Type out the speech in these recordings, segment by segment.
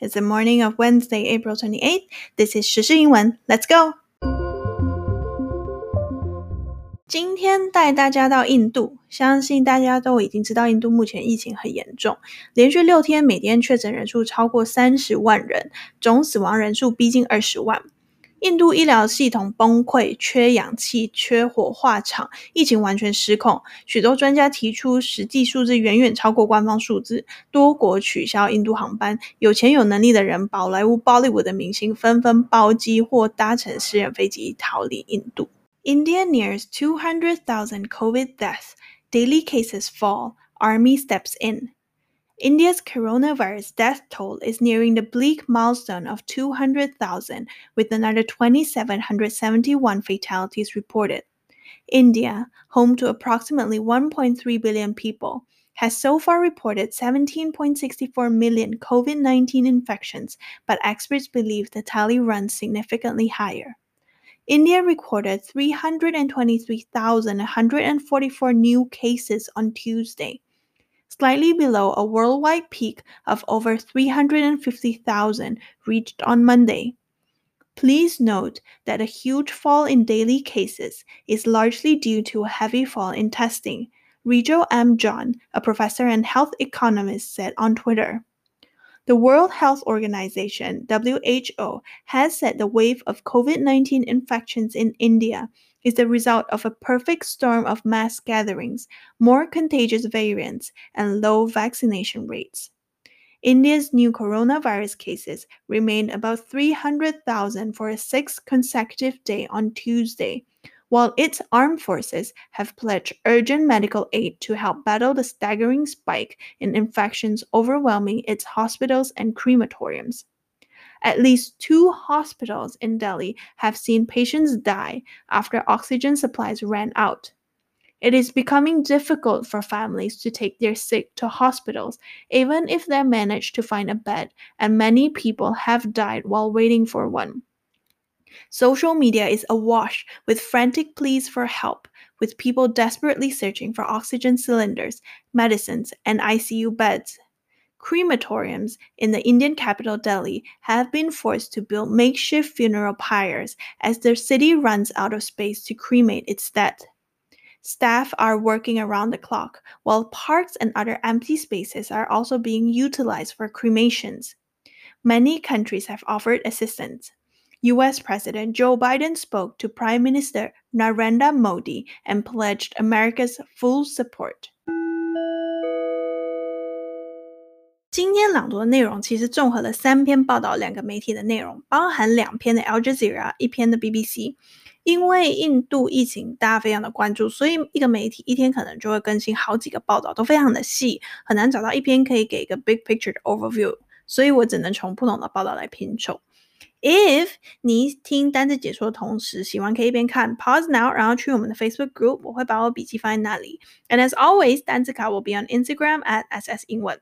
It's the morning of Wednesday, April 28th. This is 时事英文. Let's go! 今天带大家到印度，相信大家都已经知道，印度目前疫情很严重，连续六天每天确诊人数超过三十万人，总死亡人数逼近二十万。 印度医疗系统崩溃，缺氧气，缺火化场，疫情完全失控。许多专家提出，实际数字远远超过官方数字，多国取消印度航班，有钱有能力的人，宝莱坞、Bollywood 的明星纷纷包机或搭乘私人飞机逃离印度。India nears 200,000 COVID deaths. Daily cases fall. Army steps in. India's coronavirus death toll is nearing the bleak milestone of 200,000, with another 2,771 fatalities reported. India, home to approximately 1.3 billion people, has so far reported 17.64 million COVID 19 infections, but experts believe the tally runs significantly higher. India recorded 323,144 new cases on Tuesday, slightly below a worldwide peak of over 350,000 reached on Monday. Please note that a huge fall in daily cases is largely due to a heavy fall in testing, Rijo M. John, a professor and health economist, said on Twitter. The World Health Organization, WHO, has said the wave of COVID 19 infections in India is the result of a perfect storm of mass gatherings, more contagious variants, and low vaccination rates. India's new coronavirus cases remained about 300,000 for a sixth consecutive day on Tuesday, while its armed forces have pledged urgent medical aid to help battle the staggering spike in infections overwhelming its hospitals and crematoriums. At least two hospitals in Delhi have seen patients die after oxygen supplies ran out. It is becoming difficult for families to take their sick to hospitals, even if they manage to find a bed, and many people have died while waiting for one. Social media is awash with frantic pleas for help, with people desperately searching for oxygen cylinders, medicines, and ICU beds. Crematoriums in the Indian capital Delhi have been forced to build makeshift funeral pyres as their city runs out of space to cremate its dead. Staff are working around the clock, while parks and other empty spaces are also being utilized for cremations. Many countries have offered assistance. US President Joe Biden spoke to Prime Minister Narendra Modi and pledged America's full support. 今天朗读的内容其实综合了三篇报道，两个媒体的内容，包含两篇的 Al Jazeera，一篇的 BBC。因为印度疫情大家非常的关注，所以一个媒体一天可能就会更新好几个报道，都非常的细，很难找到一篇可以给一个 big picture 的 overview，所以我只能从不同的报道来拼凑。If 你听单字解说的同时喜欢，可以一边看 pause now，然后去我们的 Facebook group，我会把我笔记放在那里。And as always，单词卡 will be on Instagram at ss 英文。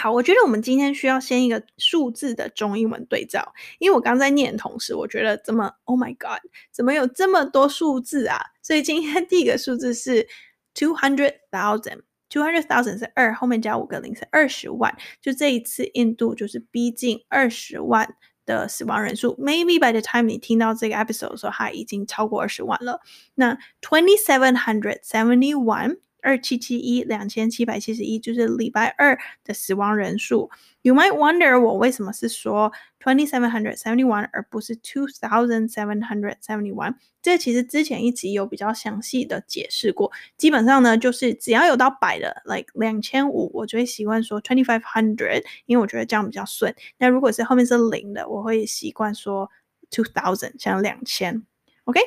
好，我觉得我们今天需要先一个数字的中英文对照，因为我刚在念的同时，我觉得怎么 Oh my God，怎么有这么多数字啊？所以今天 第一个数字是 two hundred thousand。Two hundred thousand 是二，后面加五个零是二十万。就这一次，印度就是逼近二十万的死亡人数，maybe by the time 你听到这个 episode 的时候，它已经超过二十万了。那 twenty seven hundred seventy one。二七七一两千七百七十一，就是礼拜二的死亡人数。You might wonder 我为什么是说 twenty seven hundred seventy one 而不是 two thousand seven hundred seventy one？这其实之前一集有比较详细的解释过。基本上呢，就是只要有到百的，like 两千五，我就会习惯说 twenty five hundred，因为我觉得这样比较顺。那如果是后面是零的，我会习惯说 two thousand，像两千。OK。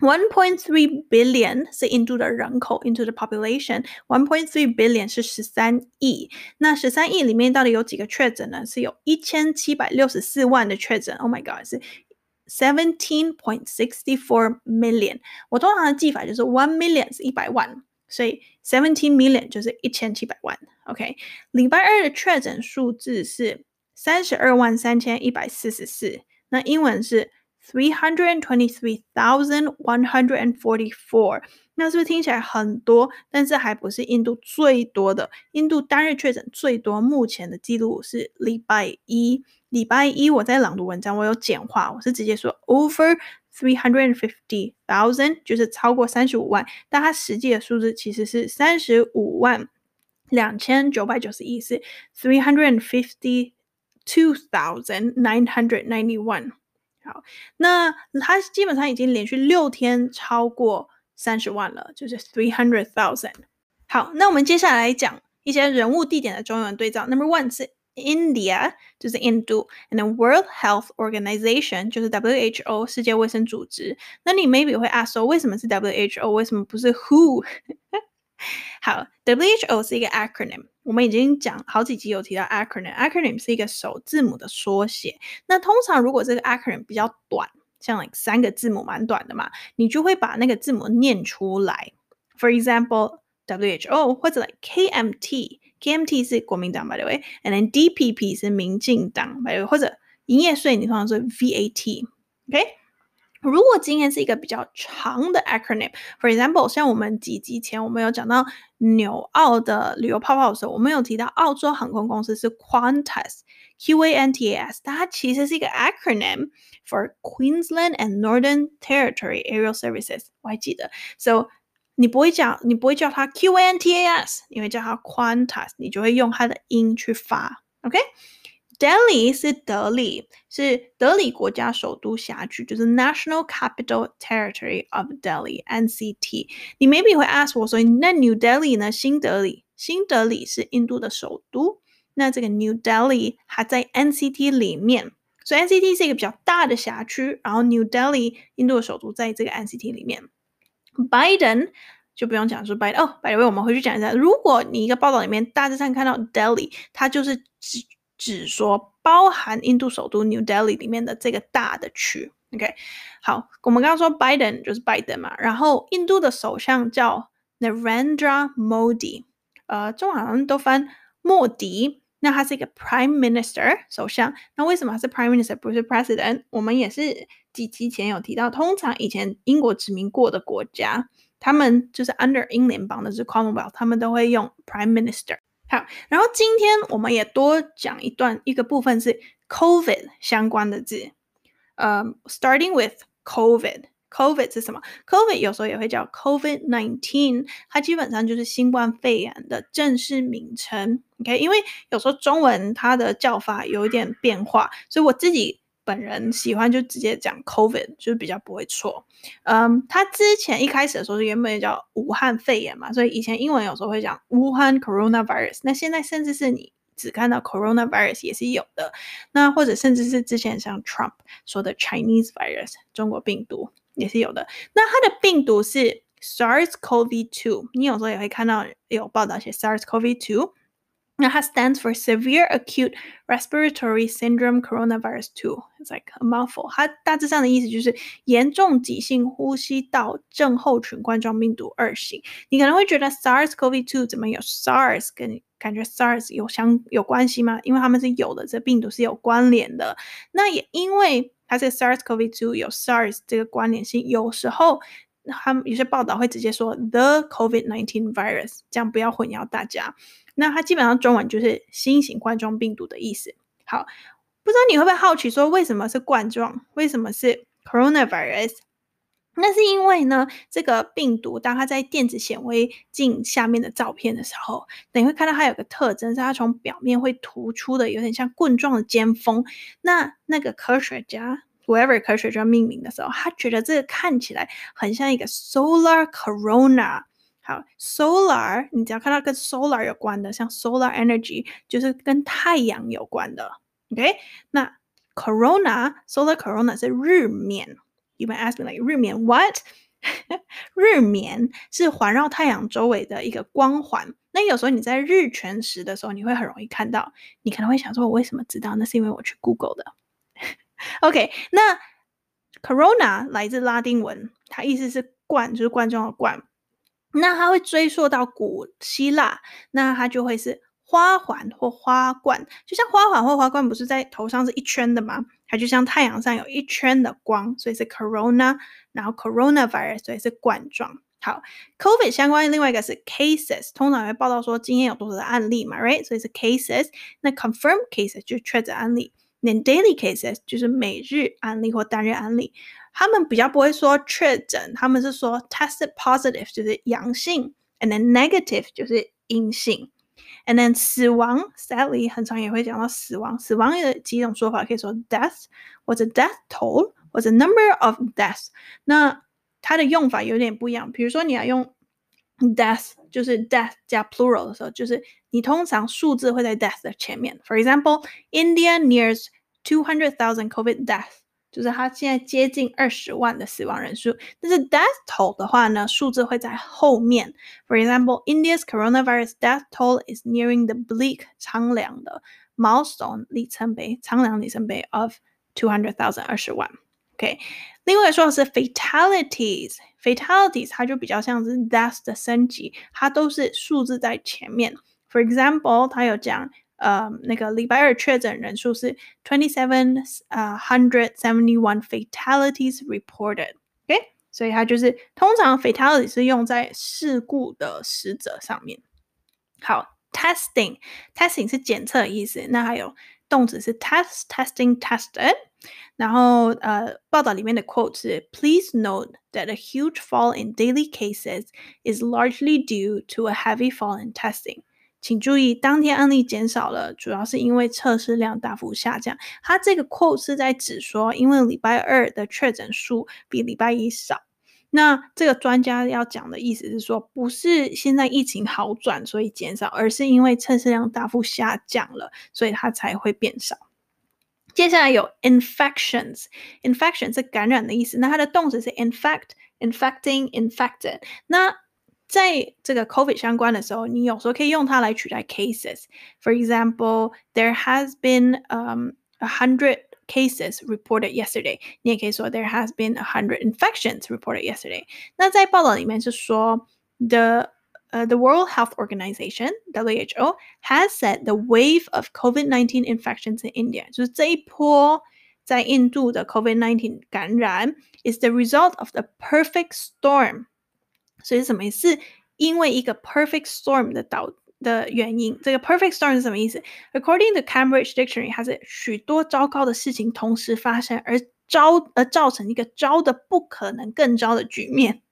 1.3 billion 是印度的人口，into the population，1.3 billion 是十三亿。那十三亿里面到底有几个确诊呢？是有一千七百六十四万的确诊。Oh my god，是 seventeen point sixty four million。我通常的记法就是 one million 是一百万，所以 seventeen million 就是一千七百万。OK，礼拜二的确诊数字是三十二万三千一百四十四。那英文是 Three hundred twenty-three thousand one hundred and forty-four。那是不是听起来很多？但是还不是印度最多的。印度单日确诊最多，目前的记录是礼拜一。礼拜一我在朗读文章，我有简化，我是直接说 over three hundred fifty thousand，就是超过三十五万。但它实际的数字其实是三十五万两千九百九十一，是 three hundred fifty two thousand nine hundred ninety one。好，那它基本上已经连续六天超过三十万了，就是 three hundred thousand。好，那我们接下来讲一些人物、地点的中文对照。Number one 是 India 就是印度，and World Health Organization 就是 WHO 世界卫生组织。那你 maybe 会 ask 说，为什么是 WHO，为什么不是 Who？好，WHO 是一个 acronym，我们已经讲好几集有提到 acronym，acronym 是一个首字母的缩写。那通常如果这个 acronym 比较短，像 like 三个字母蛮短的嘛，你就会把那个字母念出来。For example。WHO 或者 like KMT，KMT 是国民党，by the way，and then DPP 是民进党，by the way，或者营业税你通常是 VAT，OK？如果今天是一个比较长的 acronym，for example，像我们几集前我们有讲到纽澳的旅游泡泡的时候，我们有提到澳洲航空公司是 Qantas，Q-A-N-T-A-S，但它其实是一个 acronym for Queensland and Northern Territory Aerial Services，我还记得，so 你不会讲，你不会叫它 Q A N T A S，你会叫它 Qantas，你就会用它的音去发。 Delhi 是德里，是德里国家首都辖区，就是 National Capital Territory of Delhi（N C T）。你 maybe 会 ask 我说，那 New Delhi 呢？新德里，新德里是印度的首都。那这个 New Delhi 还在 N C T 里面，所以 N C T 是一个比较大的辖区，然后 New Delhi 印度的首都在这个 N C T 里面。Biden 就不用讲说 Biden 哦，by the way，我们回去讲一下。如果你一个报道里面大致上看到 Delhi，它就是指只说包含印度首都 New Delhi 里面的这个大的区。OK，好，我们刚刚说 Biden 就是 Biden 嘛，然后印度的首相叫 Narendra Modi，呃，中文好像都翻莫迪。那他是一个 Prime Minister 首相。那为什么是 Prime Minister 不是 President？我们也是几期前有提到，通常以前英国殖民过的国家，他们就是 Under 英联邦的是 Commonwealth，他们都会用 Prime Minister。好，然后今天我们也多讲一段一个部分是 COVID 相关的字，呃，Starting with COVID。COVID 是什么？COVID 有时候也会叫 COVID nineteen，它基本上就是新冠肺炎的正式名称。OK，因为有时候中文它的叫法有一点变化，所以我自己本人喜欢就直接讲 COVID，就比较不会错。嗯，它之前一开始的时候是原本叫武汉肺炎嘛，所以以前英文有时候会讲 Wuhan coronavirus。那现在甚至是你只看到 coronavirus 也是有的，那或者甚至是之前像 Trump 说的 Chinese virus 中国病毒。也是有的。那它的病毒是 SARS-CoV-2，你有时候也会看到有报道写 SARS-CoV-2。那它 stands for Severe Acute Respiratory Syndrome Coronavirus 2. It's like a mouthful. 它大致上的意思就是严重急性呼吸道症候群冠状病毒二型。你可能会觉得 SARS-CoV-2 怎么有 SARS 跟感觉 SARS 有相有关系吗？因为他们是有的，这病毒是有关联的。那也因为它这个 SARS-CoV-2 有 SARS 这个关联性，有时候 他们有些报道会直接说 the COVID-19 virus，这样不要混淆大家。那它基本上中文就是新型冠状病毒的意思。好，不知道你会不会好奇说为什么是冠状？为什么是 coronavirus？那是因为呢，这个病毒当它在电子显微镜下面的照片的时候，你会看到它有个特征，是它从表面会突出的有点像棍状的尖峰。那那个科学家，whoever 科学家命名的时候，他觉得这个看起来很像一个 solar corona。好，solar，你只要看到跟 solar 有关的，像 solar energy，就是跟太阳有关的。OK，那 corona，solar corona 是日冕。You might ask me like 日冕 what？日冕是环绕太阳周围的一个光环。那有时候你在日全食的时候，你会很容易看到。你可能会想说，我为什么知道？那是因为我去 Google 的。OK，那 Corona 来自拉丁文，它意思是冠，就是冠状的冠。那它会追溯到古希腊，那它就会是花环或花冠，就像花环或花冠不是在头上是一圈的吗？它就像太阳上有一圈的光，所以是 corona，然后 coronavirus，所以是冠状。好，COVID 相关另外一个是 cases，通常会报道说今天有多少的案例嘛，right？所以是 cases。那 confirm cases 就是确诊案例，那 daily cases 就是每日案例或单日案例。他们比较不会说确诊，他们是说 tested positive 就是阳性，and then negative 就是阴性，and then 死亡 sadly 很常也会讲到死亡，死亡有几种说法，可以说 death 或者 death toll 或者 number of deaths。那它的用法有点不一样，比如说你要用 death，就是 death 加 plural 的时候，就是你通常数字会在 death 的前面。For example, India nears two hundred thousand COVID deaths，就是它现在接近二十万的死亡人数。但是 death toll 的话呢，数字会在后面。For example, India's coronavirus death toll is nearing the bleak 苍凉的 milestone 里程碑，苍凉里程碑 of two hundred thousand 二十万。 OK，另外说的是 fatalities，fatalities 它就比较像是 death 的升级，它都是数字在前面。For example，它有讲，呃，那个礼拜二确诊人数是 twenty seven 呃 hundred seventy one fatalities reported。OK，所以它就是通常 fatality 是用在事故的死者上面。好，testing，testing 是检测的意思，那还有动词是 test，testing，tested。 然后呃，报道里面的 quote 是：Please note that a huge fall in daily cases is largely due to a heavy fall in testing。请注意，当天案例减少了，主要是因为测试量大幅下降。它这个 quote 是在指说，因为礼拜二的确诊数比礼拜一少。那这个专家要讲的意思是说，不是现在疫情好转所以减少，而是因为测试量大幅下降了，所以它才会变少。接下来有 infections，infection 是感染的意思。那它的动词是 infect，infecting，infected。那在这个 COVID 相关的时候，你有时候可以用它来取代 cases。For example, there has been um a hundred cases reported yesterday。你也可以说 there has been a hundred infections reported yesterday。那在报道里面是说 the uh, the World Health Organization (WHO) has said the wave of COVID-19 infections in India，就是这一波在印度的 COVID-19 感染 is the result of the perfect storm。所以什么意思？因为一个 perfect storm 的导的原因，这个 perfect storm 是什么意思？According to Cambridge Dictionary，它是许多糟糕的事情同时发生，而招而造成一个糟的不可能更糟的局面。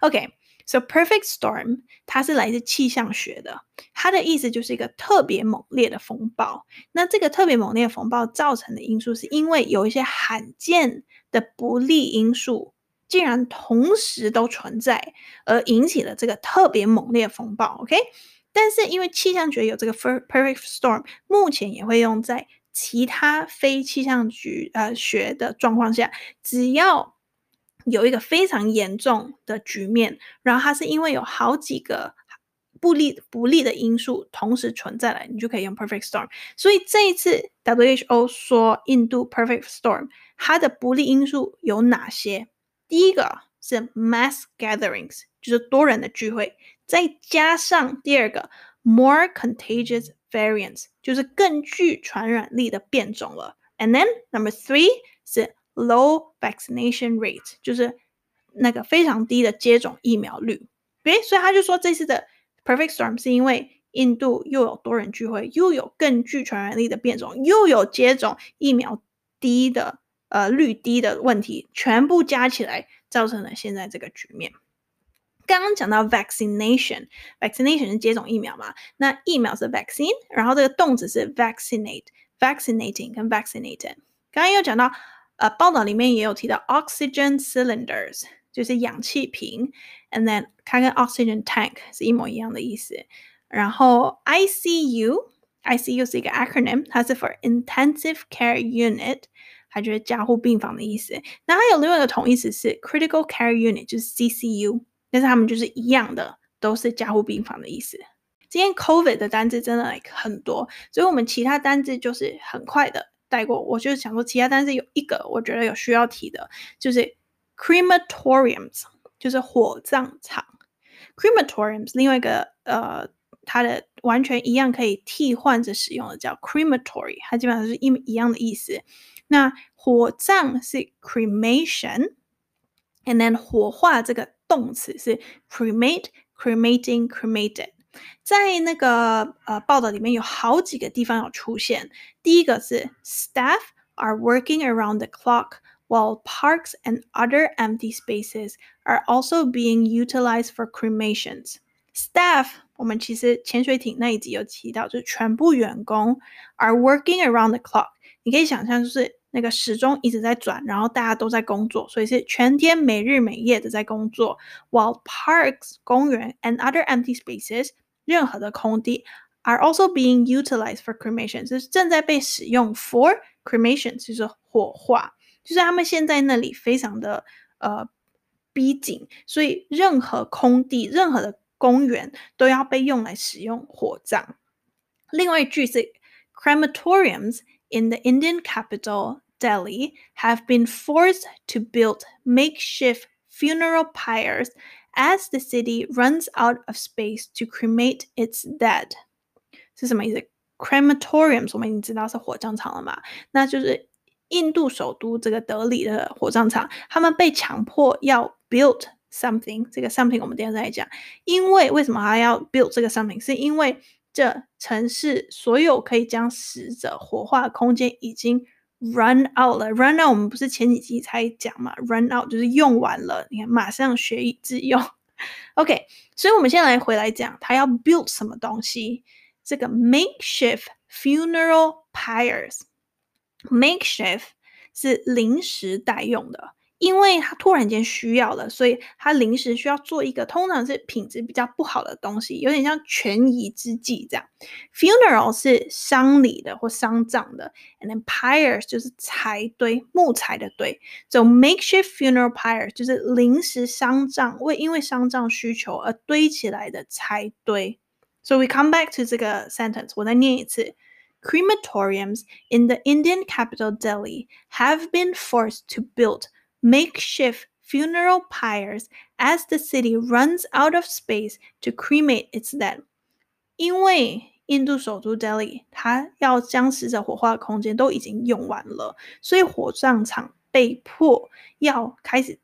OK。 So perfect storm，它是来自气象学的，它的意思就是一个特别猛烈的风暴。那这个特别猛烈的风暴造成的因素，是因为有一些罕见的不利因素竟然同时都存在，而引起了这个特别猛烈的风暴。OK，但是因为气象学有这个 perfect storm，目前也会用在其他非气象局呃学的状况下，只要。有一个非常严重的局面，然后它是因为有好几个不利不利的因素同时存在了，你就可以用 perfect storm。所以这一次 WHO 说印度 perfect storm，它的不利因素有哪些？第一个是 mass gatherings，就是多人的聚会，再加上第二个 more contagious variants，就是更具传染力的变种了。And then number three 是 Low vaccination rate 就是那个非常低的接种疫苗率，诶，所以他就说这次的 perfect storm 是因为印度又有多人聚会，又有更具传染力的变种，又有接种疫苗低的呃率低的问题，全部加起来造成了现在这个局面。刚刚讲到 vaccination，vaccination 是接种疫苗嘛？那疫苗是 vaccine，然后这个动词是 vaccinate，vaccinating 跟 vaccinated。刚刚又讲到。呃，报道里面也有提到 oxygen cylinders，就是氧气瓶，and then 它跟 oxygen tank 是一模一样的意思。然后 ICU，ICU 是一个 acronym，它是 for intensive care unit，它就是加护病房的意思。那它有另外一个同义词是 critical care unit，就是 CCU，但是它们就是一样的，都是加护病房的意思。今天 COVID 的单字真的 like 很多，所以我们其他单字就是很快的。 带过，我就是想说其他，但是有一个我觉得有需要提的，就是 crematoriums，就是火葬场。crematoriums 另外一个呃它的完全一样可以替换着使用的叫 crematory，它基本上是一一样的意思。那火葬是 cremation，and then 火化这个动词是 cremate，cremating，cremated。在那个呃报道里面有好几个地方有出现。第一个是 staff are working around the clock while parks and other empty spaces are also being utilized for cremations. Staff 我们其实潜水艇那一集有提到，就是全部员工 are working around the clock。你可以想象，就是 那个时钟一直在转，然后大家都在工作，所以是全天每日每夜的在工作。While parks 公园 and other empty spaces 任何的空地 are also being utilized for cremation，就是正在被使用 for cremation，就是火化。就是他们现在那里非常的呃逼紧，所以任何空地、任何的公园都要被用来使用火葬。另外一句是 crematoriums in the Indian capital Delhi have been forced to build makeshift funeral pyres as the city runs out of space to cremate its dead，是什么意思？Crematoriums 我们已经知道是火葬场了嘛，那就是印度首都这个德里的火葬场，他们被强迫要 build something，这个 something 我们等下再讲。因为为什么他要 build 这个 something？是因为 这城市所有可以将死者火化的空间已经。Run out 了，run out 我们不是前几集才讲嘛？Run out 就是用完了，你看马上学以致用。OK，所以我们先来回来讲，他要 build 什么东西？这个 makeshift funeral pyres，makeshift 是临时代用的。因为他突然间需要了，所以他临时需要做一个通常是品质比较不好的东西，有点像权宜之计这样。Funeral 是丧礼的或丧葬的，and then pyres 就是柴堆木材的堆。So makeshift funeral pyre 就是临时丧葬为因为丧葬需求而堆起来的柴堆。So we come back to 这个 sentence，我再念一次。Crematoriums in the Indian capital Delhi have been forced to build makeshift funeral pyres as the city runs out of space to cremate its dead。因为印度首都 Delhi 它要将死者火化的空间都已经用完了，所以火葬场被迫要开始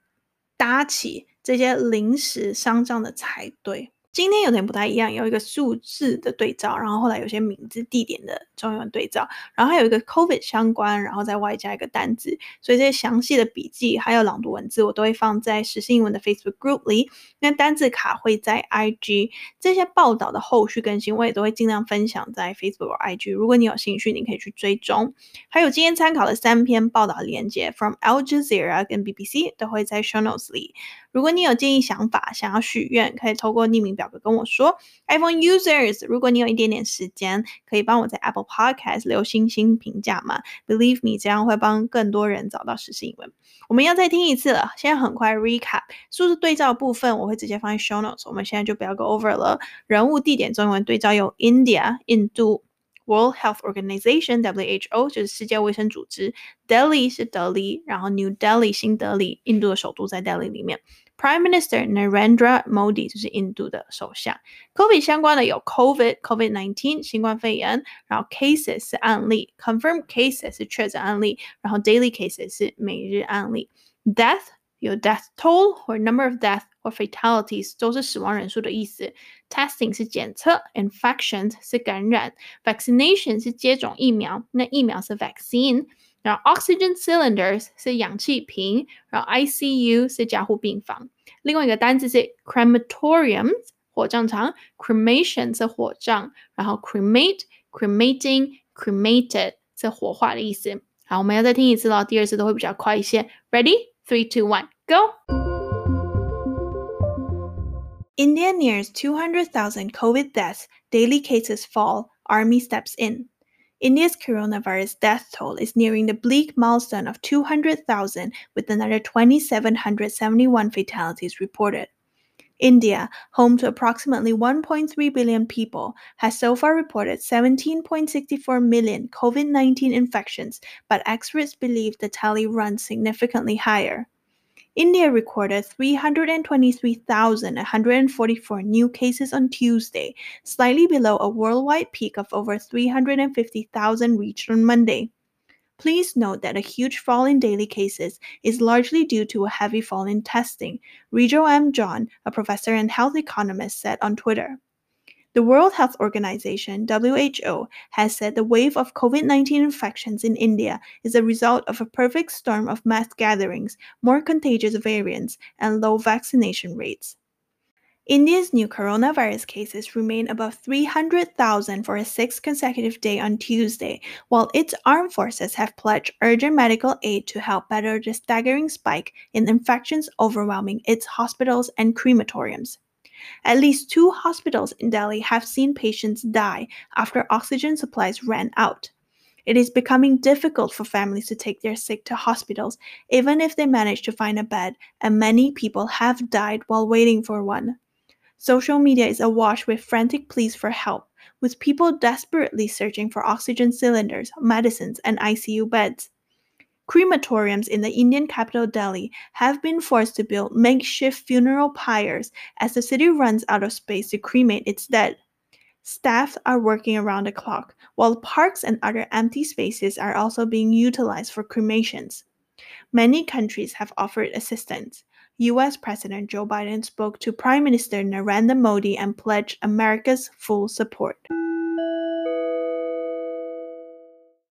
搭起这些临时丧葬的柴堆。今天有点不太一样，有一个数字的对照，然后后来有些名字、地点的中英文对照，然后还有一个 COVID 相关，然后再外加一个单字，所以这些详细的笔记还有朗读文字，我都会放在时事英文的 Facebook Group 里。那单字卡会在 IG，这些报道的后续更新，我也都会尽量分享在 Facebook 或 IG。如果你有兴趣，你可以去追踪。还有今天参考的三篇报道连接，from Al Jazeera 跟 BBC 都会在 Show Notes 里。如果你有建议、想法，想要许愿，可以透过匿名表格跟我说。iPhone users，如果你有一点点时间，可以帮我在 Apple Podcast 留星星评价吗？Believe me，这样会帮更多人找到实时英文。我们要再听一次了，现在很快 recap 数字对照部分，我会直接放在 show notes。我们现在就不要 go over 了。人物、地点、中文对照有 India 印度。World Health Organization WHO 就是世界卫生组织，Delhi 是德里，然后 New Delhi 新德里，印度的首都在 Delhi 里面。Prime Minister Narendra Modi 就是印度的首相。COVID 相关的有 COVID COVID nineteen 新冠肺炎，然后 cases 是案例，confirmed cases 是确诊案例，然后 daily cases 是每日案例。Death 有 death toll 或 number of death 或 fatalities 都是死亡人数的意思。Testing 是检测，infections 是感染，vaccination 是接种疫苗，那疫苗是 vaccine。 然后 oxygen cylinders 是氧气瓶，然后 ICU 是加护病房。另外一个单词是 crematoriums 火葬场，cremation 是火葬，然后 cremate、cremating、cremated 是火化的意思。好，我们要再听一次了，第二次都会比较快一些。Ready? Three, two, one, go. India nears 200,000 COVID deaths, daily cases fall, army steps in. India's coronavirus death toll is nearing the bleak milestone of 200,000, with another 2,771 fatalities reported. India, home to approximately 1.3 billion people, has so far reported 17.64 million COVID 19 infections, but experts believe the tally runs significantly higher. India recorded 323,144 new cases on Tuesday, slightly below a worldwide peak of over 350,000 reached on Monday. Please note that a huge fall in daily cases is largely due to a heavy fall in testing, Rijo M. John, a professor and health economist, said on Twitter. The World Health Organization, WHO, has said the wave of COVID 19 infections in India is a result of a perfect storm of mass gatherings, more contagious variants, and low vaccination rates. India's new coronavirus cases remain above 300,000 for a sixth consecutive day on Tuesday, while its armed forces have pledged urgent medical aid to help battle the staggering spike in infections overwhelming its hospitals and crematoriums. At least two hospitals in Delhi have seen patients die after oxygen supplies ran out. It is becoming difficult for families to take their sick to hospitals, even if they manage to find a bed, and many people have died while waiting for one. Social media is awash with frantic pleas for help, with people desperately searching for oxygen cylinders, medicines, and ICU beds Crematoriums in the Indian capital Delhi have been forced to build makeshift funeral pyres as the city runs out of space to cremate its dead. Staff are working around the clock, while parks and other empty spaces are also being utilized for cremations. Many countries have offered assistance. US President Joe Biden spoke to Prime Minister Narendra Modi and pledged America's full support.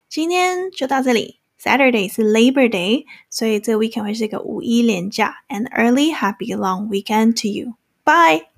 今天就到这里。 Saturday 是 Labor Day，所以这个 weekend 会是一个五一连假。An early happy long weekend to you. Bye.